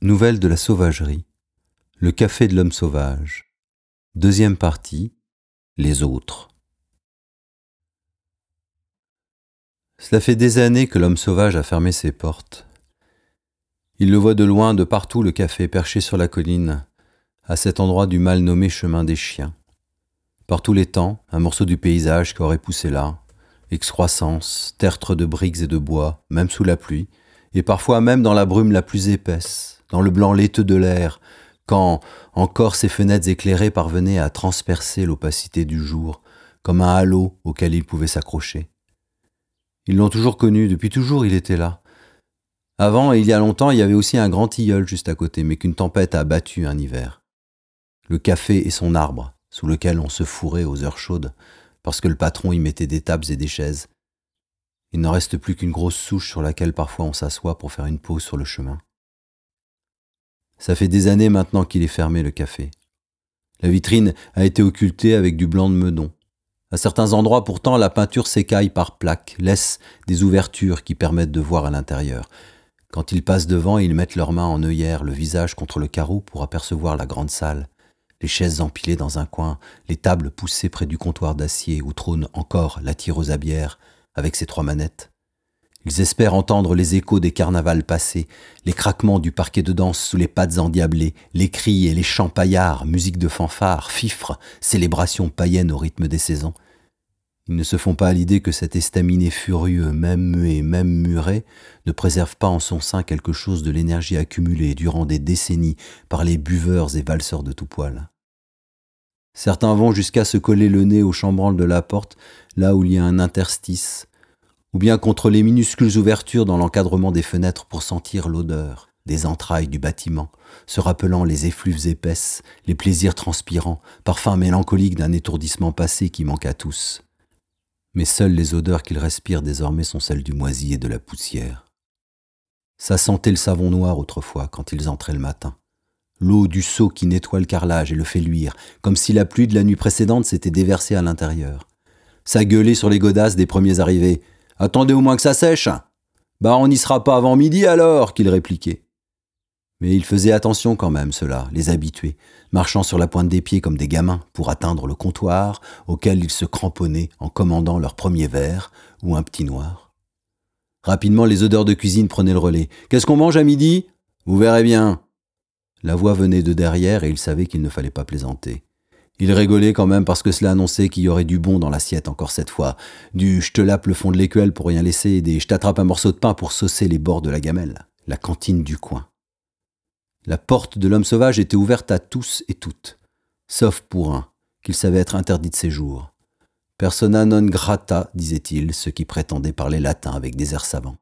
Nouvelle de la sauvagerie. Le café de l'homme sauvage. Deuxième partie. Les autres. Cela fait des années que l'homme sauvage a fermé ses portes. Il le voit de loin, de partout, le café perché sur la colline, à cet endroit du mal nommé chemin des chiens. Par tous les temps, un morceau du paysage qui aurait poussé là, excroissance, tertre de briques et de bois, même sous la pluie, et parfois même dans la brume la plus épaisse, dans le blanc laiteux de l'air, quand encore ses fenêtres éclairées parvenaient à transpercer l'opacité du jour, comme un halo auquel il pouvait s'accrocher. Ils l'ont toujours connu, depuis toujours il était là. Avant, il y a longtemps, il y avait aussi un grand tilleul juste à côté, mais qu'une tempête a abattu un hiver. Le café et son arbre, sous lequel on se fourrait aux heures chaudes, parce que le patron y mettait des tables et des chaises. Il n'en reste plus qu'une grosse souche sur laquelle parfois on s'assoit pour faire une pause sur le chemin. Ça fait des années maintenant qu'il est fermé le café. La vitrine a été occultée avec du blanc de meudon. À certains endroits pourtant, la peinture s'écaille par plaques, laisse des ouvertures qui permettent de voir à l'intérieur. Quand ils passent devant, ils mettent leurs mains en œillère, le visage contre le carreau pour apercevoir la grande salle, les chaises empilées dans un coin, les tables poussées près du comptoir d'acier où trône encore la tireuse à bière avec ses trois manettes. Ils espèrent entendre les échos des carnavals passés, les craquements du parquet de danse sous les pattes endiablées, les cris et les chants paillards, musique de fanfare, fifres, célébrations païennes au rythme des saisons. Ils ne se font pas à l'idée que cet estaminet furieux, même muet, même muré, ne préserve pas en son sein quelque chose de l'énergie accumulée durant des décennies par les buveurs et valseurs de tout poil. Certains vont jusqu'à se coller le nez au chambranle de la porte, là où il y a un interstice, ou bien contre les minuscules ouvertures dans l'encadrement des fenêtres pour sentir l'odeur des entrailles du bâtiment, se rappelant les effluves épaisses, les plaisirs transpirants, parfum mélancolique d'un étourdissement passé qui manque à tous. Mais seules les odeurs qu'ils respirent désormais sont celles du moisi et de la poussière. Ça sentait le savon noir autrefois quand ils entraient le matin. L'eau du seau qui nettoie le carrelage et le fait luire, comme si la pluie de la nuit précédente s'était déversée à l'intérieur. Ça gueulait sur les godasses des premiers arrivés. Attendez au moins que ça sèche. Bah on n'y sera pas avant midi alors, qu'il répliquait. Mais il faisait attention quand même, ceux-là, les habitués, marchant sur la pointe des pieds comme des gamins pour atteindre le comptoir auquel ils se cramponnaient en commandant leur premier verre ou un petit noir. Rapidement, les odeurs de cuisine prenaient le relais. Qu'est-ce qu'on mange à midi? Vous verrez bien. La voix venait de derrière et il savait qu'il ne fallait pas plaisanter. Il rigolait quand même parce que cela annonçait qu'il y aurait du bon dans l'assiette encore cette fois. Du je te lape le fond de l'écuelle pour rien laisser et des je t'attrape un morceau de pain pour saucer les bords de la gamelle. La cantine du coin. La porte de l'homme sauvage était ouverte à tous et toutes, sauf pour un, qu'il savait être interdit de séjour. Persona non grata, disait-il, ceux qui prétendaient parler latin avec des airs savants.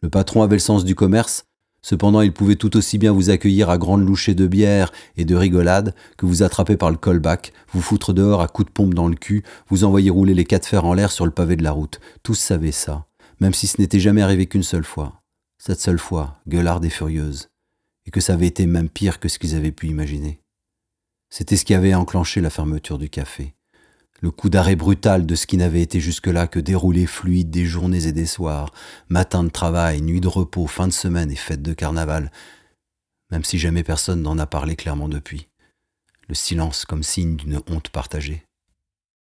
Le patron avait le sens du commerce Cependant, il pouvait tout aussi bien vous accueillir à grandes louchées de bière et de rigolade que vous attraper par le callback, vous foutre dehors à coups de pompe dans le cul, vous envoyer rouler les quatre fers en l'air sur le pavé de la route. Tous savaient ça, même si ce n'était jamais arrivé qu'une seule fois. Cette seule fois, gueularde et furieuse, et que ça avait été même pire que ce qu'ils avaient pu imaginer. C'était ce qui avait enclenché la fermeture du café le coup d'arrêt brutal de ce qui n'avait été jusque-là que déroulé fluide des journées et des soirs, matin de travail, nuit de repos, fin de semaine et fête de carnaval, même si jamais personne n'en a parlé clairement depuis. Le silence comme signe d'une honte partagée.